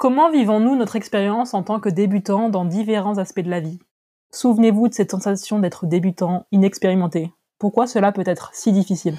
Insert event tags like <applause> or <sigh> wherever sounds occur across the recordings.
Comment vivons-nous notre expérience en tant que débutant dans différents aspects de la vie? Souvenez-vous de cette sensation d'être débutant, inexpérimenté. Pourquoi cela peut être si difficile?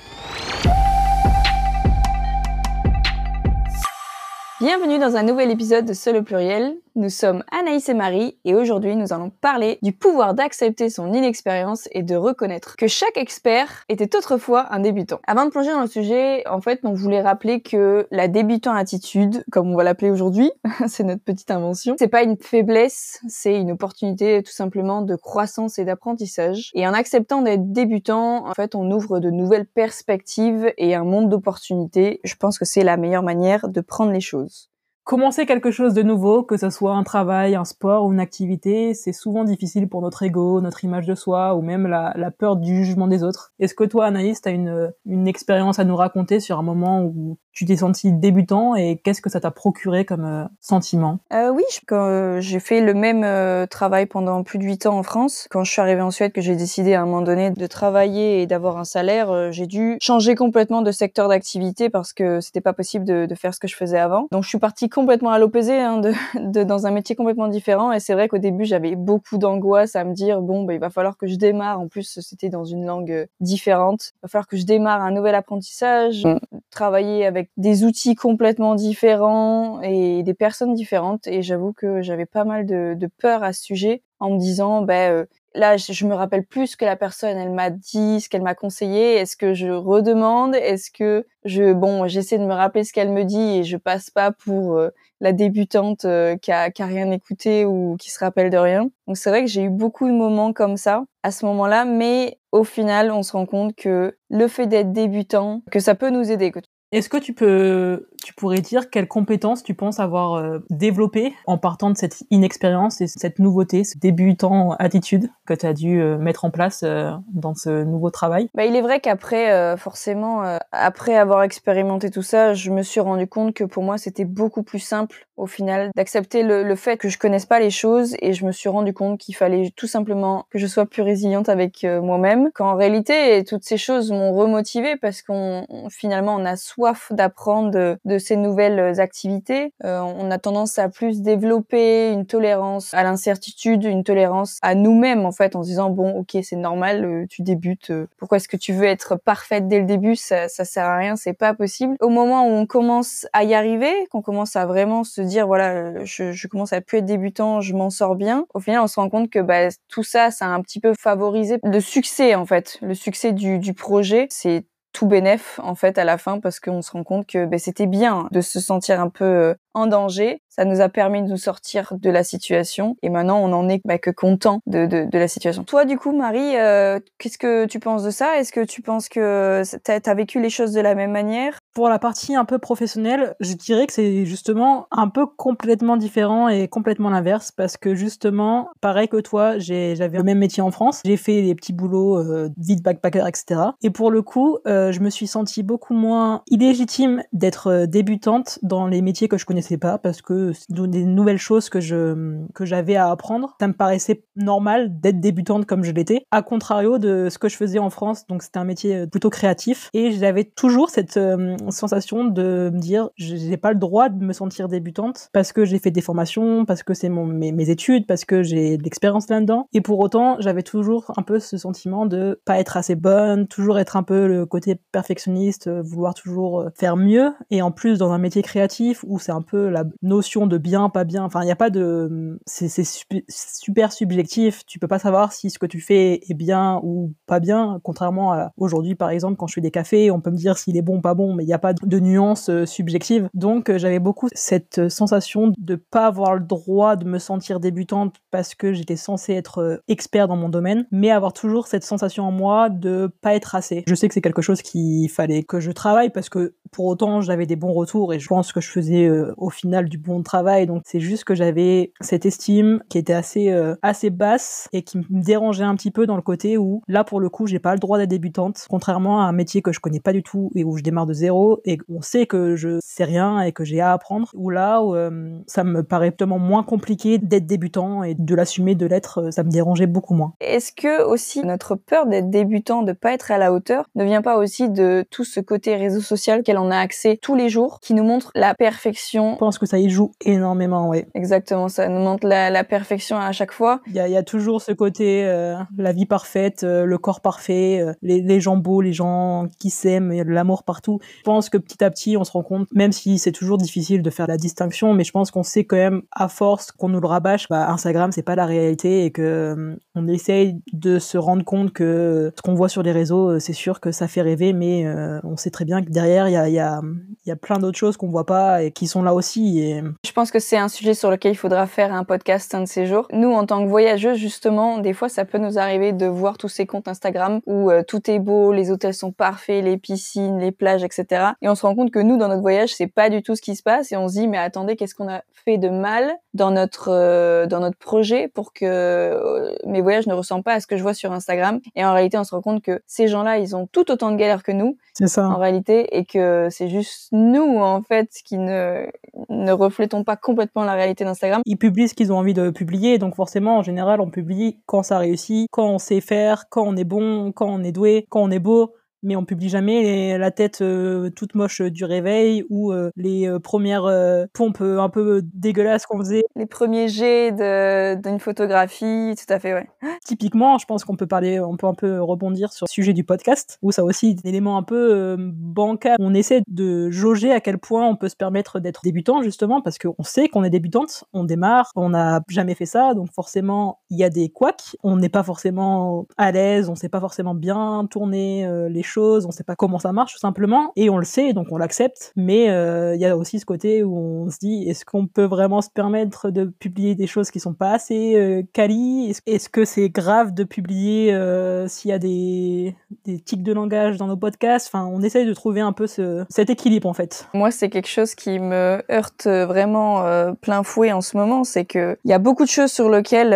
Bienvenue dans un nouvel épisode de Seul au pluriel. Nous sommes Anaïs et Marie et aujourd'hui nous allons parler du pouvoir d'accepter son inexpérience et de reconnaître que chaque expert était autrefois un débutant. Avant de plonger dans le sujet, en fait, on voulait rappeler que la débutant attitude, comme on va l'appeler aujourd'hui, <laughs> c'est notre petite invention, c'est pas une faiblesse, c'est une opportunité tout simplement de croissance et d'apprentissage. Et en acceptant d'être débutant, en fait, on ouvre de nouvelles perspectives et un monde d'opportunités. Je pense que c'est la meilleure manière de prendre les choses. Commencer quelque chose de nouveau, que ce soit un travail, un sport ou une activité, c'est souvent difficile pour notre ego, notre image de soi ou même la, peur du jugement des autres. Est-ce que toi, Anaïs, tu as une expérience à nous raconter sur un moment où tu t'es senti débutant et qu'est-ce que ça t'a procuré comme euh, sentiment? Euh, Oui, quand euh, j'ai fait le même euh, travail pendant plus de huit ans en France, quand je suis arrivée en Suède, que j'ai décidé à un moment donné de travailler et d'avoir un salaire, euh, j'ai dû changer complètement de secteur d'activité parce que c'était pas possible de, de, faire ce que je faisais avant. Donc je suis partie complètement à l'opposé, hein, de, <laughs> de, dans un métier complètement différent. Et c'est vrai qu'au début j'avais beaucoup d'angoisse à me dire bon, bah, il va falloir que je démarre. En plus c'était dans une langue différente. Il va falloir que je démarre un nouvel apprentissage, travailler avec des outils complètement différents et des personnes différentes. Et j'avoue que j'avais pas mal de, peur à ce sujet en me disant, ben là, je, me rappelle plus ce que la personne elle m'a dit, ce qu'elle m'a conseillé. Est-ce que je redemande? Est-ce que je, bon, j'essaie de me rappeler ce qu'elle me dit et je passe pas pour euh, la débutante euh, qui, a, qui a rien écouté ou qui se rappelle de rien. Donc c'est vrai que j'ai eu beaucoup de moments comme ça à ce moment-là, mais au final, on se rend compte que le fait d'être débutant, que ça peut nous aider. Est-ce que tu peux, tu pourrais dire quelles compétences tu penses avoir euh, développées en partant de cette inexpérience et cette nouveauté, ce débutant attitude que tu as dû euh, mettre en place euh, dans ce nouveau travail? Bah, Il est vrai qu'après, forcément, après avoir expérimenté tout ça, je me suis rendu compte que pour moi, c'était beaucoup plus simple au final d'accepter le, fait que je connaisse pas les choses et je me suis rendu compte qu'il fallait tout simplement que je sois plus résiliente avec moi-même. Qu'en réalité, toutes ces choses m'ont remotivée parce qu'on finalement on a soif d'apprendre de, ces nouvelles activités. on a tendance à plus développer une tolérance à l'incertitude, une tolérance à nous-mêmes en fait en se disant bon ok c'est normal euh, tu débutes euh, pourquoi est-ce que tu veux être parfaite dès le début? Ça ça sert à rien c'est pas possible. Au moment où on commence à y arriver qu'on commence à vraiment se dire voilà euh, je, je commence à plus être débutant je m'en sors bien au final on se rend compte que bah, tout ça ça a un petit peu favorisé le succès en fait. Le succès du, du projet c'est tout bénéf en fait à la fin parce qu'on se rend compte que ben, c'était bien de se sentir un peu en danger. Ça nous a permis de nous sortir de la situation et maintenant on en est bah, que content de, de, la situation. Toi du coup Marie, euh, qu'est-ce que tu penses de ça? Est-ce que tu penses que tu as, vécu les choses de la même manière? Pour la partie un peu professionnelle, je dirais que c'est justement un peu complètement différent et complètement l'inverse parce que justement, pareil que toi, j'avais le même métier en France, j'ai fait des petits boulots euh, vide backpacker, etc. Et pour le coup, euh, je me suis sentie beaucoup moins illégitime d'être euh, débutante dans les métiers que je connaissais connaissais pas parce que des nouvelles choses que je que j'avais à apprendre. Ça me paraissait normal d'être débutante comme je l'étais, à contrario de ce que je faisais en France. Donc c'était un métier euh, plutôt créatif et j'avais toujours cette euh, sensation de me dire j'ai pas le droit de me sentir débutante parce que j'ai fait des formations, parce que c'est mon mes, mes, études, parce que j'ai de l'expérience là-dedans. Et pour autant, j'avais toujours un peu ce sentiment de pas être assez bonne, toujours être un peu le côté perfectionniste, euh, vouloir toujours faire mieux. Et en plus dans un métier créatif où c'est un peu la notion de bien, pas bien. Enfin, il n'y a pas de, c'est super subjectif. Tu peux pas savoir si ce que tu fais est bien ou pas bien. Contrairement à aujourd'hui, par exemple, quand je fais des cafés, on peut me dire s'il est bon pas bon, mais il n'y a pas de nuance euh, subjective. Donc, euh, j'avais beaucoup cette sensation de pas avoir le droit de me sentir débutante parce que j'étais censée être euh, expert dans mon domaine, mais avoir toujours cette sensation en moi de pas être assez. Je sais que c'est quelque chose qu'il fallait que je travaille parce que pour autant, j'avais des bons retours et je pense que je faisais au final du bon travail. Donc c'est juste que j'avais cette estime qui était assez euh, assez basse et qui me dérangeait un petit peu dans le côté où là pour le coup j'ai pas le droit d'être débutante, contrairement à un métier que je connais pas du tout et où je démarre de zéro et on sait que je sais rien et que j'ai à apprendre. Ou là où euh, ça me paraît tellement moins compliqué d'être débutant et de l'assumer, de l'être, euh, ça me dérangeait beaucoup moins. Est-ce que aussi notre peur d'être débutant, de pas être à la hauteur, ne vient pas aussi de tout ce côté réseau social qu'elle on a accès tous les jours, qui nous montrent la perfection. Je pense que ça y joue énormément, oui. Exactement, ça nous montre la, perfection à chaque fois. Il y a, toujours ce côté, euh, la vie parfaite, euh, le corps parfait, euh, les, les, gens beaux, les gens qui s'aiment, il y a de l'amour partout. Je pense que petit à petit, on se rend compte, même si c'est toujours difficile de faire la distinction, mais je pense qu'on sait quand même, à force qu'on nous le rabâche, bah, Instagram, c'est pas la réalité et que on essaye de se rendre compte que ce qu'on voit sur les réseaux, c'est sûr que ça fait rêver, mais on sait très bien que derrière, il y a, y, a, y a plein d'autres choses qu'on voit pas et qui sont là aussi. Et... Je pense que c'est un sujet sur lequel il faudra faire un podcast un de ces jours. Nous, en tant que voyageuses, justement, des fois, ça peut nous arriver de voir tous ces comptes Instagram où euh, tout est beau, les hôtels sont parfaits, les piscines, les plages, etc. Et on se rend compte que nous, dans notre voyage, c'est pas du tout ce qui se passe et on se dit, mais attendez, qu'est-ce qu'on a fait de mal dans notre euh, dans notre projet pour que euh, mes voyages ne ressemblent pas à ce que je vois sur Instagram? Et en réalité, on se rend compte que ces gens-là, ils ont tout autant de galères que nous. C'est ça. En réalité, et que c'est juste nous, en fait, qui ne ne reflétons pas complètement la réalité d'Instagram. Ils publient ce qu'ils ont envie de publier, donc forcément, en général, on publie quand ça réussit, quand on sait faire, quand on est bon, quand on est doué, quand on est beau mais on publie jamais la tête euh, toute moche du réveil ou euh, les euh, premières pompes un peu dégueulasses qu'on faisait. Les premiers jets d'une photographie, tout à fait, ouais. Typiquement, je pense qu'on peut parler, on peut un peu rebondir sur le sujet du podcast, où ça aussi un élément un peu bancal. On essaie de jauger à quel point on peut se permettre d'être débutant, justement, parce qu'on sait qu'on est débutante, on démarre, on n'a jamais fait ça, donc forcément, il y a des couacs, on n'est pas forcément à l'aise, on sait pas forcément bien tourner les choses, on sait pas comment ça marche tout simplement, et on le sait, donc on l'accepte. Mais euh, il y a aussi ce côté où on se dit, est-ce qu'on peut vraiment se permettre de publier des choses qui sont pas assez euh, quali? Est-ce que c'est grave de publier euh, s'il y a des, des tics de langage dans nos podcasts? Enfin, on essaye de trouver un peu ce, cet équilibre en fait. Moi, c'est quelque chose qui me heurte vraiment euh, plein fouet en ce moment, c'est que il y a beaucoup de choses sur lesquelles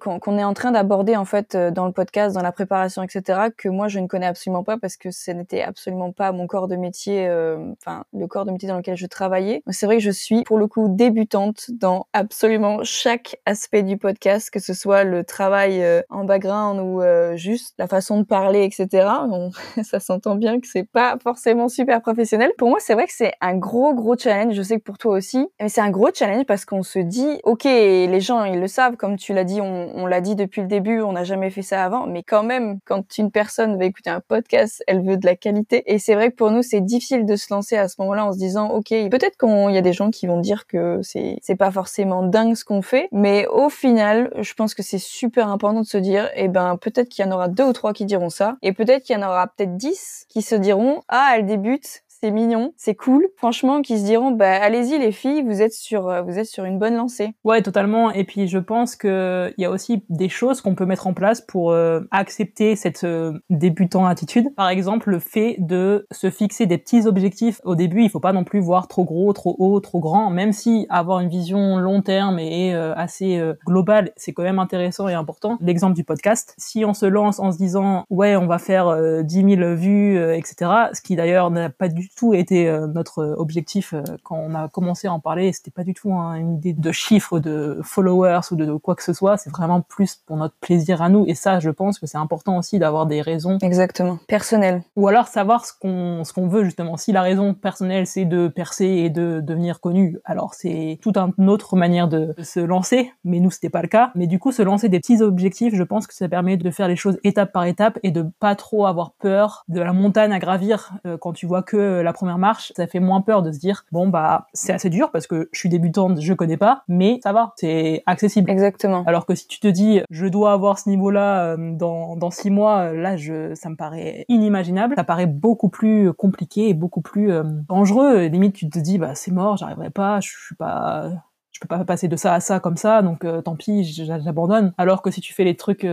qu'on est en train d'aborder en fait dans le podcast, dans la préparation, etc., que moi je ne connais absolument pas parce que ce n'était absolument pas mon corps de métier, euh, enfin le corps de métier dans lequel je travaillais. C'est vrai que je suis pour le coup débutante dans absolument chaque aspect du podcast, que ce soit le travail euh, en background ou euh, juste la façon de parler, etc. <laughs> ça s'entend bien que c'est pas forcément super professionnel. Pour moi, c'est vrai que c'est un gros gros challenge. Je sais que pour toi aussi, mais c'est un gros challenge parce qu'on se dit, ok, les gens ils le savent, comme tu l'as dit, on, on l'a dit depuis le début, on n'a jamais fait ça avant, mais quand même, quand une personne va écouter un podcast elle veut de la qualité. Et c'est vrai que pour nous, c'est difficile de se lancer à ce moment-là en se disant, ok, peut-être qu'il y a des gens qui vont dire que c'est c'est pas forcément dingue ce qu'on fait, mais au final, je pense que c'est super important de se dire, eh ben peut-être qu'il y en aura deux ou trois qui diront ça, et peut-être qu'il y en aura peut-être dix qui se diront, ah, elle débute, c'est mignon, c'est cool. Franchement, qui se diront, bah allez-y les filles, vous êtes sur, euh, vous êtes sur une bonne lancée. Ouais, totalement. Et puis je pense que il y a aussi des choses qu'on peut mettre en place pour euh, accepter cette euh, débutant attitude. Par exemple, le fait de se fixer des petits objectifs au début. Il faut pas non plus voir trop gros, trop haut, trop grand. Même si avoir une vision long terme et assez globale, c'est quand même intéressant et important. L'exemple du podcast. Si on se lance en se disant, ouais, on va faire 10 000 vues, etc. Ce qui d'ailleurs n'a pas du tout été euh, notre objectif euh, quand on a commencé à en parler. C'était pas du tout hein, une idée de chiffres, de followers ou de, quoi que ce soit. C'est vraiment plus pour notre plaisir à nous. Et ça, je pense que c'est important aussi d'avoir des raisons. Exactement. Personnelles. Ou alors savoir ce qu'on ce qu'on veut justement. Si la raison personnelle c'est de percer et de devenir connu, alors c'est toute une autre manière de se lancer. Mais nous c'était pas le cas. Mais du coup, se lancer des petits objectifs, je pense que ça permet de faire les choses étape par étape et de pas trop avoir peur de la montagne à gravir euh, quand tu vois que la première marche, ça fait moins peur de se dire bon bah c'est assez dur parce que je suis débutante, je connais pas, mais ça va, c'est accessible. Exactement. Alors que si tu te dis je dois avoir ce niveau-là euh, dans dans six mois, là je ça me paraît inimaginable, ça paraît beaucoup plus compliqué et beaucoup plus euh, dangereux. Limite tu te dis bah c'est mort, j'arriverai pas, je suis pas je peux pas passer de ça à ça comme ça, donc euh, tant pis, j'abandonne. Alors que si tu fais les trucs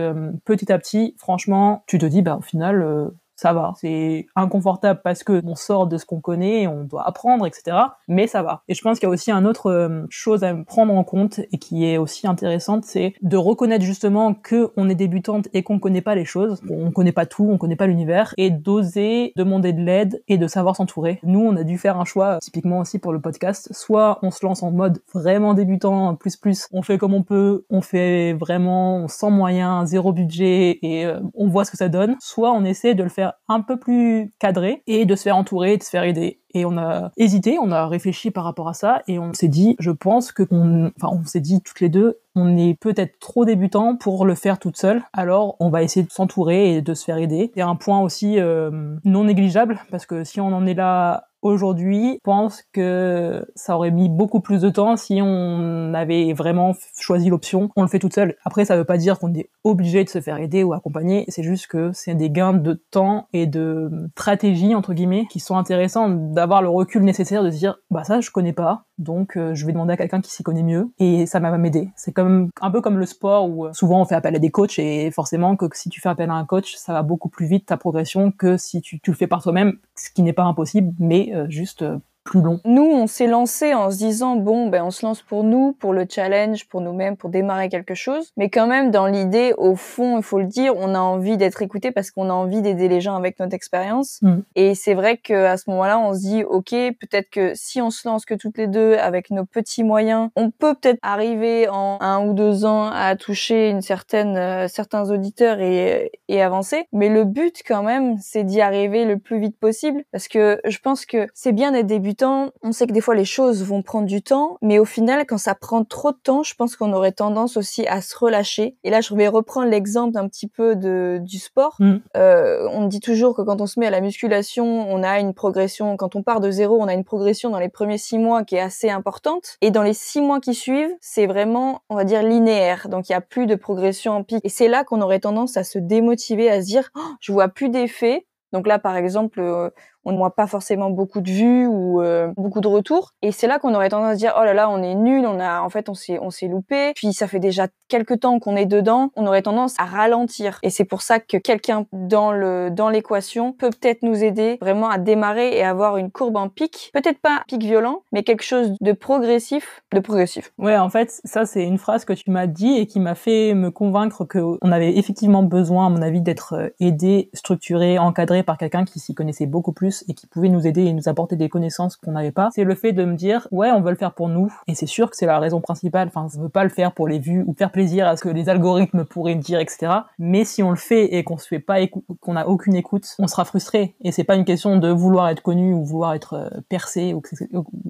petit à petit, franchement, tu te dis bah au final ça va. C'est inconfortable parce que on sort de ce qu'on connaît, on doit apprendre, etc. Mais ça va. Et je pense qu'il y a aussi une autre euh, chose à prendre en compte et qui est aussi intéressante, c'est de reconnaître justement que on est débutante et qu'on connaît pas les choses, on connaît pas tout, on connaît pas l'univers, et d'oser demander de l'aide et de savoir s'entourer. Nous, on a dû faire un choix, typiquement aussi pour le podcast. Soit on se lance en mode vraiment débutant, plus plus, on fait comme on peut, on fait vraiment sans moyens, zéro budget et euh, on voit ce que ça donne. Soit on essaie de le faire un peu plus cadré et de se faire entourer, de se faire aider. Et on a hésité, on a réfléchi par rapport à ça et on s'est dit, je pense que on, enfin, on s'est dit toutes les deux, on est peut-être trop débutant pour le faire toute seule. Alors, on va essayer de s'entourer et de se faire aider. C'est un point aussi euh, non négligeable parce que si on en est là aujourd'hui, je pense que ça aurait mis beaucoup plus de temps si on avait vraiment choisi l'option. On le fait toute seule. Après, ça veut pas dire qu'on est obligé de se faire aider ou accompagner. C'est juste que c'est des gains de temps et de stratégie, entre guillemets, qui sont intéressants d'avoir le recul nécessaire de se dire, bah ça, je connais pas. Donc, euh, je vais demander à quelqu'un qui s'y connaît mieux et ça va m'aider. C'est comme un peu comme le sport où euh, souvent on fait appel à des coachs et forcément que si tu fais appel à un coach, ça va beaucoup plus vite ta progression que si tu, tu le fais par toi-même, ce qui n'est pas impossible, mais euh, juste plus long Nous, on s'est lancé en se disant bon, ben on se lance pour nous, pour le challenge, pour nous-mêmes, pour démarrer quelque chose. Mais quand même, dans l'idée, au fond, il faut le dire, on a envie d'être écouté parce qu'on a envie d'aider les gens avec notre expérience. Mm. Et c'est vrai qu'à ce moment-là, on se dit ok, peut-être que si on se lance que toutes les deux avec nos petits moyens, on peut peut-être arriver en un ou deux ans à toucher une certaine euh, certains auditeurs et, et avancer. Mais le but quand même, c'est d'y arriver le plus vite possible parce que je pense que c'est bien d'être débutant on sait que des fois les choses vont prendre du temps, mais au final, quand ça prend trop de temps, je pense qu'on aurait tendance aussi à se relâcher. Et là, je vais reprendre l'exemple un petit peu de, du sport. Mm. Euh, on dit toujours que quand on se met à la musculation, on a une progression. Quand on part de zéro, on a une progression dans les premiers six mois qui est assez importante. Et dans les six mois qui suivent, c'est vraiment, on va dire, linéaire. Donc il y a plus de progression en pic. Et c'est là qu'on aurait tendance à se démotiver, à se dire, oh, je vois plus d'effet. Donc là, par exemple, euh, on ne voit pas forcément beaucoup de vues ou euh, beaucoup de retours. Et c'est là qu'on aurait tendance à dire oh là là, on est nul, on a en fait on s'est on s'est loupé. Puis ça fait déjà quelques temps qu'on est dedans, on aurait tendance à ralentir. Et c'est pour ça que quelqu'un dans le dans l'équation peut peut-être nous aider vraiment à démarrer et avoir une courbe en pic, peut-être pas pic violent, mais quelque chose de progressif, de progressif. Ouais, en fait, ça c'est une phrase que tu m'as dit et qui m'a fait me convaincre que on avait effectivement besoin à mon avis d'être euh, aidé, structuré, encadré par quelqu'un qui s'y connaissait beaucoup plus et qui pouvait nous aider et nous apporter des connaissances qu'on n'avait pas, c'est le fait de me dire ouais on veut le faire pour nous et c'est sûr que c'est la raison principale. Enfin, je veut pas le faire pour les vues ou faire plaisir à ce que les algorithmes pourraient dire, etc. Mais si on le fait et qu'on se fait pas qu'on a aucune écoute, on sera frustré et c'est pas une question de vouloir être connu ou vouloir être euh, percé ou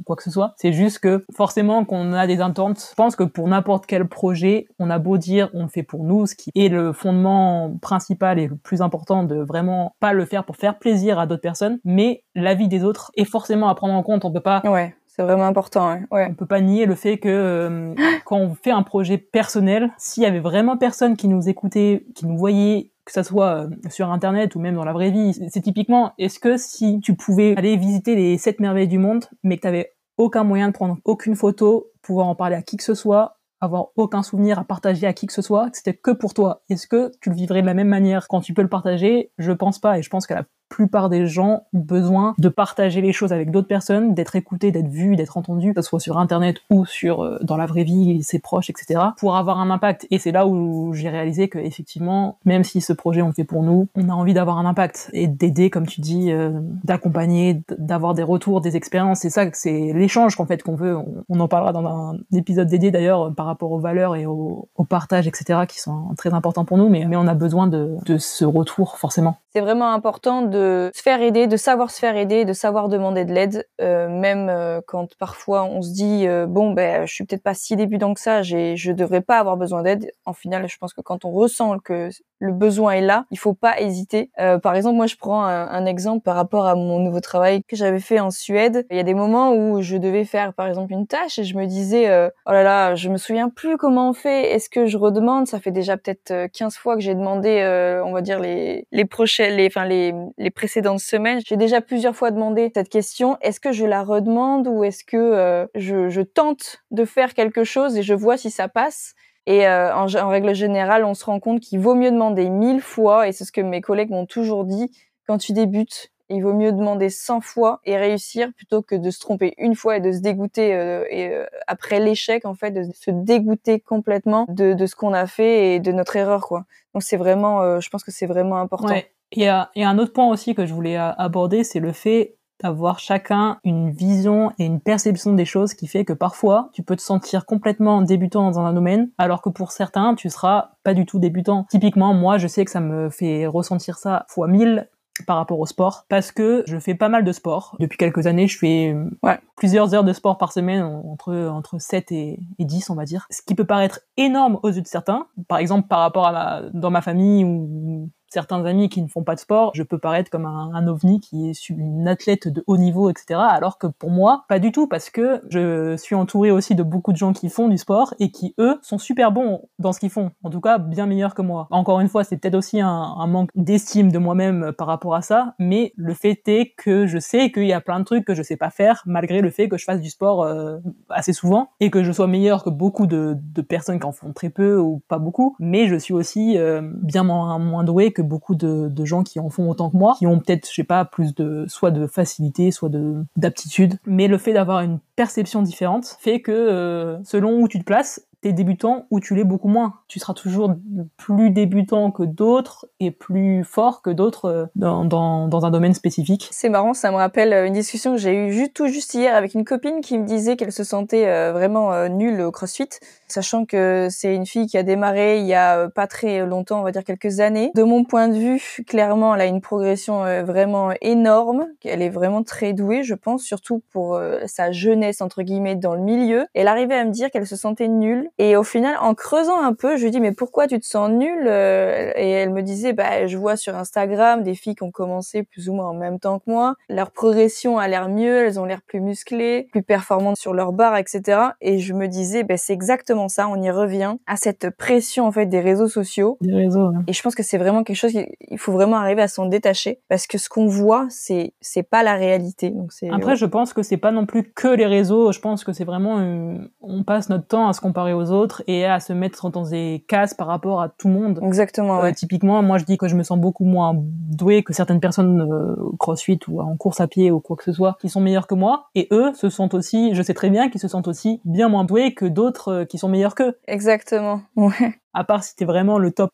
quoi que ce soit. C'est juste que forcément qu'on a des attentes. Je pense que pour n'importe quel projet, on a beau dire on le fait pour nous, ce qui est le fondement principal et le plus important de vraiment pas le faire pour faire plaisir à d'autres personnes, mais l'avis des autres est forcément à prendre en compte. On peut pas. Ouais. C'est vraiment important. Ouais. On peut pas nier le fait que euh, quand on fait un projet personnel, s'il y avait vraiment personne qui nous écoutait, qui nous voyait, que ça soit euh, sur internet ou même dans la vraie vie, c'est typiquement est-ce que si tu pouvais aller visiter les sept merveilles du monde, mais que tu avais aucun moyen de prendre aucune photo, pouvoir en parler à qui que ce soit, avoir aucun souvenir à partager à qui que ce soit, que c'était que pour toi. Est-ce que tu le vivrais de la même manière? Quand tu peux le partager Je pense pas, et je pense qu'à la plupart des gens ont besoin de partager les choses avec d'autres personnes, d'être écoutés, d'être vus, d'être entendus, que ce soit sur internet ou sur euh, dans la vraie vie, ses proches, etc. pour avoir un impact. Et c'est là où j'ai réalisé que effectivement, même si ce projet on le fait pour nous, on a envie d'avoir un impact et d'aider, comme tu dis, euh, d'accompagner, d'avoir des retours, des expériences. C'est ça, c'est l'échange qu'en fait qu'on veut. On, en parlera dans un épisode dédié d'ailleurs par rapport aux valeurs et au, au, partage, etc. qui sont très importants pour nous. Mais, mais on a besoin de, de ce retour forcément. C'est vraiment important de de se faire aider, de savoir se faire aider, de savoir demander de l'aide, euh, même euh, quand parfois on se dit euh, bon ben je suis peut-être pas si débutant que ça, j'ai je devrais pas avoir besoin d'aide. En final, je pense que quand on ressent que le besoin est là, il faut pas hésiter. par exemple, moi je prends un, exemple par rapport à mon nouveau travail que j'avais fait en Suède. Il y a des moments où je devais faire par exemple une tâche et je me disais oh là là, je me souviens plus comment on fait. Est-ce que je redemande? Ça fait déjà peut-être 15 fois que j'ai demandé, on va dire les les prochaines, les enfin les les précédentes semaines, j'ai déjà plusieurs fois demandé cette question. Est-ce que je la redemande ou est-ce que euh, je, tente de faire quelque chose et je vois si ça passe et euh, en, règle générale, on se rend compte qu'il vaut mieux demander mille fois, et c'est ce que mes collègues m'ont toujours dit, quand tu débutes, il vaut mieux demander 100 fois et réussir plutôt que de se tromper une fois et de se dégoûter euh, après l'échec en fait de se dégoûter complètement de, de ce qu'on a fait et de notre erreur quoi. Donc c'est vraiment je pense que c'est vraiment important. Il y a, un autre point aussi que je voulais aborder, c'est le fait d'avoir chacun une vision et une perception des choses qui fait que parfois tu peux te sentir complètement débutant dans un domaine alors que pour certains tu seras pas du tout débutant. Typiquement moi je sais que ça me fait ressentir ça fois mille par rapport au sport parce que je fais pas mal de sport. Depuis quelques années, je fais Ouais. plusieurs heures de sport par semaine, entre, entre 7 et, et 10, on va dire. Ce qui peut paraître énorme aux yeux de certains. Par exemple, par rapport à ma, dans ma famille ou certains amis qui ne font pas de sport, je peux paraître comme un, ovni qui est une athlète de haut niveau, etc. Alors que pour moi, pas du tout, parce que je suis entouré aussi de beaucoup de gens qui font du sport et qui, eux, sont super bons dans ce qu'ils font. En tout cas, bien meilleurs que moi. Encore une fois, c'est peut-être aussi un, manque d'estime de moi-même par rapport à ça, mais le fait est que je sais qu'il y a plein de trucs que je sais pas faire, malgré le fait que je fasse du sport euh, assez souvent et que je sois meilleur que beaucoup de, de personnes qui en font très peu ou pas beaucoup. Mais je suis aussi euh, bien moins, moins doué que beaucoup de, gens qui en font autant que moi, qui ont peut-être, je sais pas, plus de soit de facilité, soit de d'aptitude. Mais le fait d'avoir une perception différente fait que euh, selon où tu te places, t'es débutant ou tu l'es beaucoup moins. Tu seras toujours plus débutant que d'autres et plus fort que d'autres euh, dans, dans, un domaine spécifique. C'est marrant, ça me rappelle euh, une discussion que j'ai eue ju- tout juste hier avec une copine qui me disait qu'elle se sentait euh, vraiment nulle au CrossFit, sachant que c'est une fille qui a démarré il y a pas très longtemps, on va dire quelques années. De mon point de vue, clairement, elle a une progression vraiment énorme. Elle est vraiment très douée, je pense, surtout pour sa jeunesse entre guillemets dans le milieu. Elle arrivait à me dire qu'elle se sentait nulle et au final, en creusant un peu, je lui dis mais pourquoi tu te sens nulle Euh, Et elle me disait bah je vois sur Instagram des filles qui ont commencé plus ou moins en même temps que moi. Leur progression a l'air mieux, elles ont l'air plus musclées, plus performantes sur leur barre, etc. Et je me disais bah c'est exactement ça. On y revient à cette pression en fait des réseaux sociaux. Des réseaux. hein. Et je pense que c'est vraiment quelque chose qu'il faut vraiment arriver à s'en détacher parce que ce qu'on voit c'est c'est pas la réalité. Donc c'est Après, je pense que c'est pas non plus que les réseaux. Je pense que c'est vraiment, euh, on passe notre temps à se comparer aux autres et à se mettre dans des cases par rapport à tout le monde. exactement Euh, ouais. typiquement, moi je dis que je me sens beaucoup moins doué que certaines personnes euh, crossfit ou en course à pied ou quoi que ce soit qui sont meilleures que moi. Et eux se sentent aussi, je sais très bien qu'ils se sentent aussi bien moins doués que d'autres euh, qui sont meilleurs qu'eux. Exactement. <laughs> Ouais. À part si t'es vraiment le top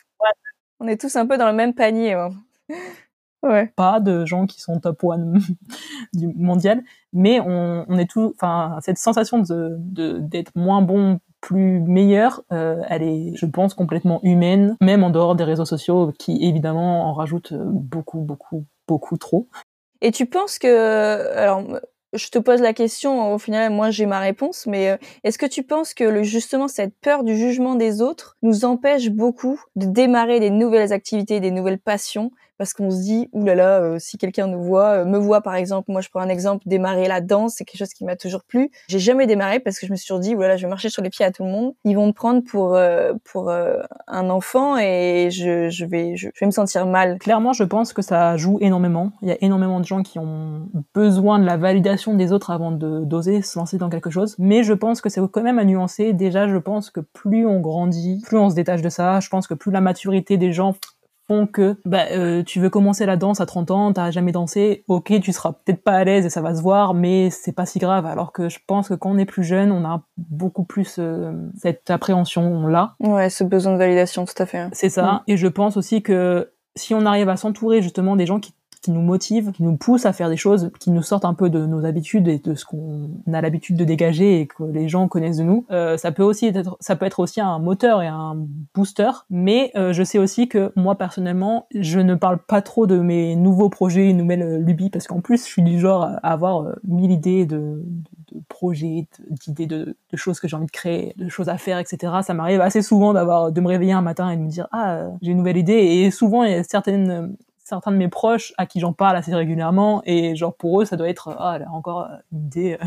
On est tous un peu dans le même panier. Ouais. <laughs> ouais. pas de gens qui sont top one <laughs> du mondial, mais on, on est tout, enfin cette sensation de- d'être moins bon, plus meilleur, euh, elle est, je pense, complètement humaine, même en dehors des réseaux sociaux, qui évidemment en rajoutent euh, beaucoup, beaucoup, beaucoup trop. Et tu penses que, alors, je te pose la question, au final, moi j'ai ma réponse, mais euh, est-ce que tu penses que le, justement cette peur du jugement des autres nous empêche beaucoup de démarrer des nouvelles activités, des nouvelles passions parce qu'on se dit oulala là là, euh, si quelqu'un nous voit euh, me voit par exemple moi je prends un exemple démarrer la danse c'est quelque chose qui m'a toujours plu j'ai jamais démarré parce que je me suis dit oulala là, je vais marcher sur les pieds à tout le monde ils vont me prendre pour euh, pour euh, un enfant et je, je vais je vais me sentir mal Clairement, je pense que ça joue énormément. Il y a énormément de gens qui ont besoin de la validation des autres avant de d'oser se lancer dans quelque chose. Mais je pense que c'est quand même à nuancer. Déjà, je pense que plus on grandit, plus on se détache de ça. Je pense que plus la maturité des gens font que bah, euh, tu veux commencer la danse à 30 ans, t'as jamais dansé, ok, tu seras peut-être pas à l'aise et ça va se voir, mais c'est pas si grave. Alors que je pense que quand on est plus jeune, on a beaucoup plus euh, cette appréhension là. ouais ce besoin de validation tout à fait C'est ça. Et je pense aussi que si on arrive à s'entourer justement des gens qui, qui nous motivent, qui nous poussent à faire des choses, qui nous sortent un peu de nos habitudes et de ce qu'on a l'habitude de dégager et que les gens connaissent de nous, euh, ça peut aussi être, ça peut être aussi un moteur et un booster. Mais euh, je sais aussi que moi personnellement, je ne parle pas trop de mes nouveaux projets, nouvelles lubies, parce qu'en plus, je suis du genre à avoir euh, mille idées de, de, de projets, d'idées de, de choses que j'ai envie de créer, de choses à faire, etc. Ça m'arrive assez souvent d'avoir de me réveiller un matin et de me dire ah euh, j'ai une nouvelle idée. Et souvent il y a certaines certains de mes proches à qui j'en parle assez régulièrement et genre pour eux ça doit être ah elle a encore euh, une idée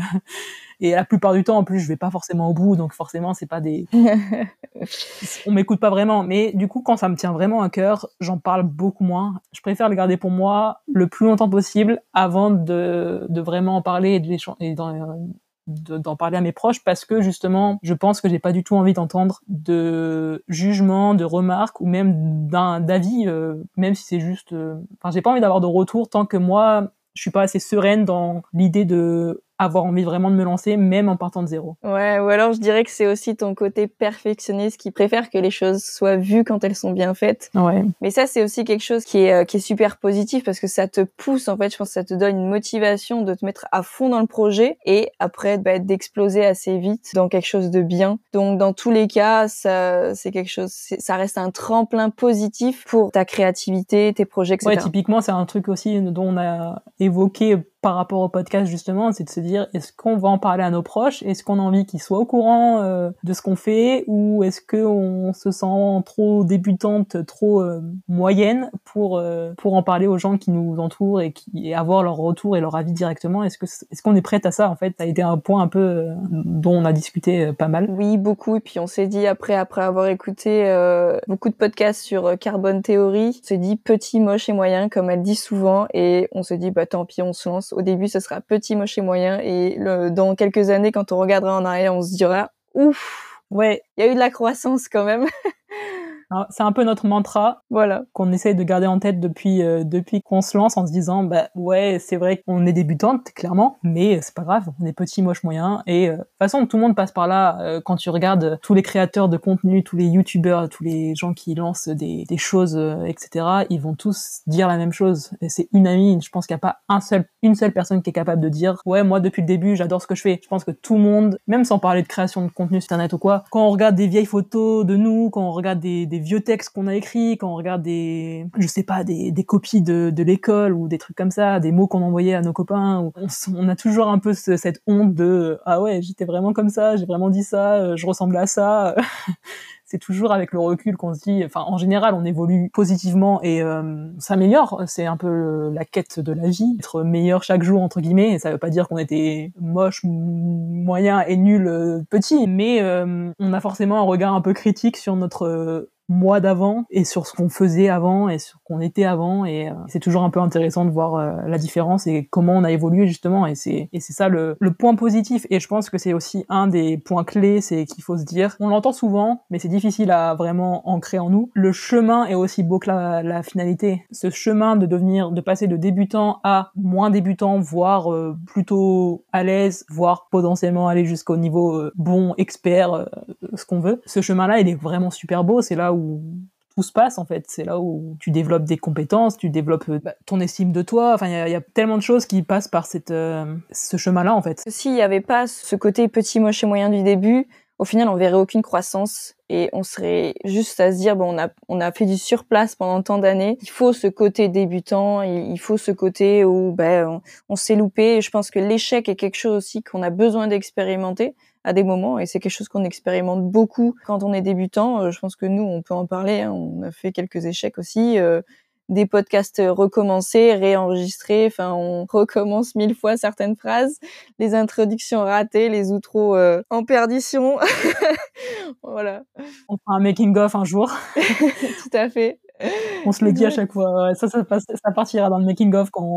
et la plupart du temps en plus je vais pas forcément au bout donc forcément c'est pas des <laughs> on m'écoute pas vraiment. Mais du coup quand ça me tient vraiment à cœur j'en parle beaucoup moins. Je préfère le garder pour moi le plus longtemps possible avant de, de vraiment en parler et de et d'en de- d'en parler à mes proches parce que justement je pense que j'ai pas du tout envie d'entendre de jugements de remarques ou même d'un d'avis euh, même si c'est juste euh, enfin j'ai pas envie d'avoir de retour tant que moi je suis pas assez sereine dans l'idée de avoir envie vraiment de me lancer, même en partant de zéro. Ouais, ou alors je dirais que c'est aussi ton côté perfectionniste qui préfère que les choses soient vues quand elles sont bien faites. Ouais. Mais ça, c'est aussi quelque chose qui est, euh, qui est super positif parce que ça te pousse, en fait, je pense que ça te donne une motivation de te mettre à fond dans le projet et après, bah, d'exploser assez vite dans quelque chose de bien. Donc, dans tous les cas, ça, c'est quelque chose, ça reste un tremplin positif pour ta créativité, tes projets, etc. Ouais, typiquement, c'est un truc aussi dont on a évoqué par rapport au podcast justement, c'est de se dire est-ce qu'on va en parler à nos proches? Est-ce qu'on a envie qu'ils soient au courant euh, de ce qu'on fait? Ou est-ce qu'on se sent trop débutante, trop euh, moyenne pour euh, pour en parler aux gens qui nous entourent et qui et avoir leur retour et leur avis directement? Est-ce que est-ce qu'on est prête à ça en fait? Ça a été un point un peu dont on a discuté pas mal. Oui, beaucoup. Et puis on s'est dit après après avoir écouté beaucoup de podcasts sur Carbone Théorie, on s'est dit petit, moche et moyen comme elle dit souvent. Et on se dit bah tant pis, on se lance au début, ce sera petit, moche et moyen. Et le, dans quelques années, quand on regardera en arrière, on se dira, ouf, ouais, il y a eu de la croissance quand même. <laughs> C'est un peu notre mantra, voilà, qu'on essaye de garder en tête depuis euh, depuis qu'on se lance en se disant bah ouais c'est vrai qu'on est débutante clairement, mais c'est pas grave, on est petit, moche, moyen et euh, de toute façon tout le monde passe par là. Euh, quand tu regardes tous les créateurs de contenu, tous les youtubeurs, tous les gens qui lancent des, des choses etc, ils vont tous dire la même chose et c'est unanime. Je pense qu'il n'y a pas un seul une seule personne qui est capable de dire ouais moi depuis le début j'adore ce que je fais. Je pense que tout le monde, même sans parler de création de contenu sur internet ou quoi, quand on regarde des vieilles photos de nous, quand on regarde des, des vieux textes qu'on a écrits, quand on regarde des, je sais pas, des, des copies de, de l'école ou des trucs comme ça, des mots qu'on envoyait à nos copains, on, on, a toujours un peu cette honte de ah ouais, j'étais vraiment comme ça, j'ai vraiment dit ça, euh, je ressemblais à ça. <laughs> c'est toujours avec le recul qu'on se dit, enfin en général on évolue positivement et euh, s'améliore, c'est un peu la quête de la vie, être meilleur chaque jour entre guillemets, et ça veut pas dire qu'on était moche, moyen et nul euh, petit, mais euh, on a forcément un regard un peu critique sur notre mois d'avant et sur ce qu'on faisait avant et sur ce qu'on était avant. Et euh, c'est toujours un peu intéressant de voir euh, la différence et comment on a évolué justement. Et c'est et c'est ça le, le point positif. Et je pense que c'est aussi un des points clés c'est qu'il faut se dire on l'entend souvent mais c'est difficile à vraiment ancrer en nous. Le chemin est aussi beau que la, la finalité. Ce chemin de devenir de passer de débutant à moins débutant voire euh, plutôt à l'aise voire potentiellement aller jusqu'au niveau bon expert ce qu'on veut. Ce chemin là il est vraiment super beau. C'est là où où tout se passe en fait. C'est là où tu développes des compétences, tu développes bah, ton estime de toi. Enfin, il y, a tellement de choses qui passent par euh, ce chemin-là en fait. S'il n'y avait pas ce côté petit, moche et moyen du début, au final, on verrait aucune croissance et on serait juste à se dire bon, on a on a fait du surplace pendant tant d'années. Il faut ce côté débutant, il faut ce côté où ben on, on s'est loupé. Et je pense que l'échec est quelque chose aussi qu'on a besoin d'expérimenter à des moments et c'est quelque chose qu'on expérimente beaucoup quand on est débutant. Euh, je pense que nous, on peut en parler. Hein. On a fait quelques échecs aussi. Euh, des podcasts recommencés, réenregistrés. Enfin, on <laughs> recommence mille fois certaines phrases, les introductions ratées, les outros euh, en perdition. <laughs> voilà. On fera un making of un jour. <laughs> Tout à fait. On se le dit à chaque fois. Ça, ça, ça partira dans le making of quand on,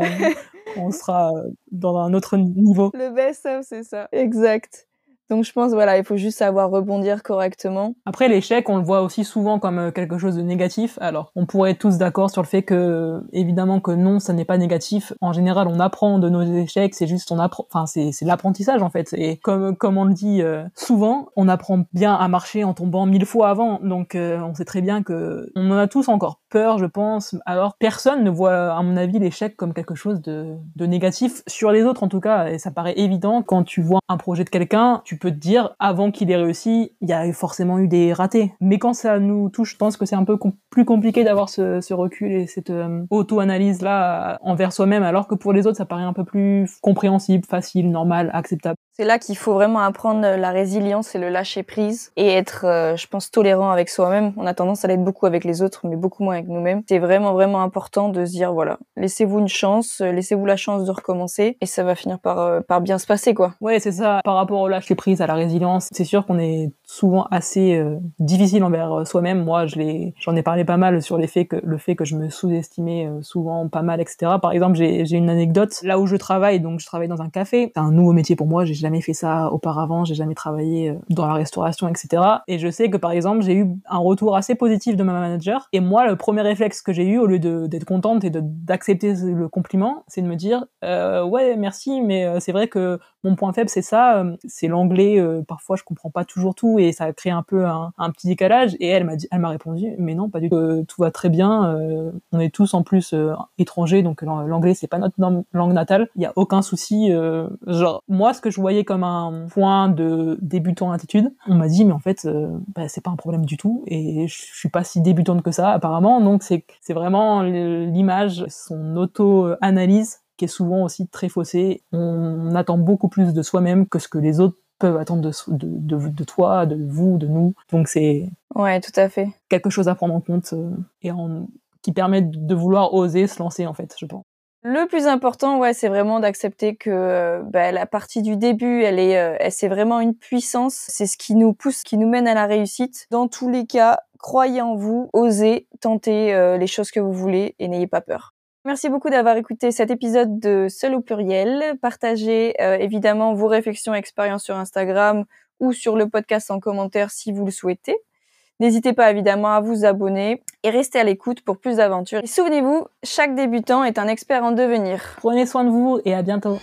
on sera dans un autre niveau. Le best of, c'est ça. Exact. Donc je pense voilà, il faut juste savoir rebondir correctement. Après l'échec, on le voit aussi souvent comme euh, quelque chose de négatif. Alors, on pourrait être tous d'accord sur le fait que évidemment que non, ça n'est pas négatif. En général, on apprend de nos échecs, c'est juste on apprend enfin c'est c'est l'apprentissage en fait. Et comme comme on le dit euh, souvent, on apprend bien à marcher en tombant mille fois avant. Donc euh, on sait très bien que on en a tous encore peur, je pense. Alors personne ne voit à mon avis l'échec comme quelque chose de de négatif sur les autres en tout cas et ça paraît évident quand tu vois un projet de quelqu'un, tu peux te dire, avant qu'il ait réussi, il y a forcément eu des ratés. Mais quand ça nous touche, je pense que c'est un peu plus compliqué d'avoir ce, recul et cette euh, auto-analyse-là envers soi-même, alors que pour les autres, ça paraît un peu plus compréhensible, facile, normal, acceptable. C'est là qu'il faut vraiment apprendre la résilience et le lâcher prise et être, euh, je pense, tolérant avec soi-même. On a tendance à l'être beaucoup avec les autres, mais beaucoup moins avec nous-mêmes. C'est vraiment, vraiment important de se dire, voilà, laissez-vous une chance, euh, laissez-vous la chance de recommencer et ça va finir par, euh, par bien se passer, quoi. Ouais, c'est ça. Par rapport au lâcher prise, à la résilience, c'est sûr qu'on est souvent assez difficile envers soi-même. Moi, je l'ai, j'en ai parlé pas mal sur les faits que, le fait que je me sous-estimais souvent pas mal, etc. Par exemple, j'ai une anecdote. Là où je travaille, donc je travaille dans un café. C'est un nouveau métier pour moi. Jamais fait ça auparavant, j'ai jamais travaillé euh, dans la restauration, etc. Et je sais que par exemple, j'ai eu un retour assez positif de ma manager. Et moi, le premier réflexe que j'ai eu, au lieu d'être contente et d'accepter le compliment, c'est de me dire euh, ouais, merci, mais euh, c'est vrai que mon point faible, c'est ça, c'est l'anglais. parfois, je comprends pas toujours tout et ça crée un peu un, petit décalage. Et elle m'a répondu, mais non, pas du tout. tout va très bien. on est tous en plus étrangers, donc l'anglais c'est pas notre langue natale. Il y a aucun souci. genre moi, ce que je voyais comme un point de débutant attitude, on m'a dit, mais en fait, bah, c'est pas un problème du tout. Et je suis pas si débutante que ça apparemment. Donc c'est c'est vraiment l'image, son auto-analyse qui est souvent aussi très faussée. On attend beaucoup plus de soi-même que ce que les autres peuvent attendre de, de, de, toi, de vous, de nous. Donc c'est ouais, tout à fait quelque chose à prendre en compte euh, et en, qui permet de vouloir oser se lancer en fait, je pense. Le plus important, ouais, c'est vraiment d'accepter que euh, bah, la partie du début, elle est, euh, c'est vraiment une puissance. C'est ce qui nous pousse, qui nous mène à la réussite. Dans tous les cas, croyez en vous, osez, tentez euh, les choses que vous voulez et n'ayez pas peur. Merci beaucoup d'avoir écouté cet épisode de Seul au pluriel. Partagez évidemment vos réflexions et expériences sur Instagram ou sur le podcast en commentaire si vous le souhaitez. N'hésitez pas évidemment à vous abonner et rester à l'écoute pour plus d'aventures. Souvenez-vous, chaque débutant est un expert en devenir. Prenez soin de vous et à bientôt.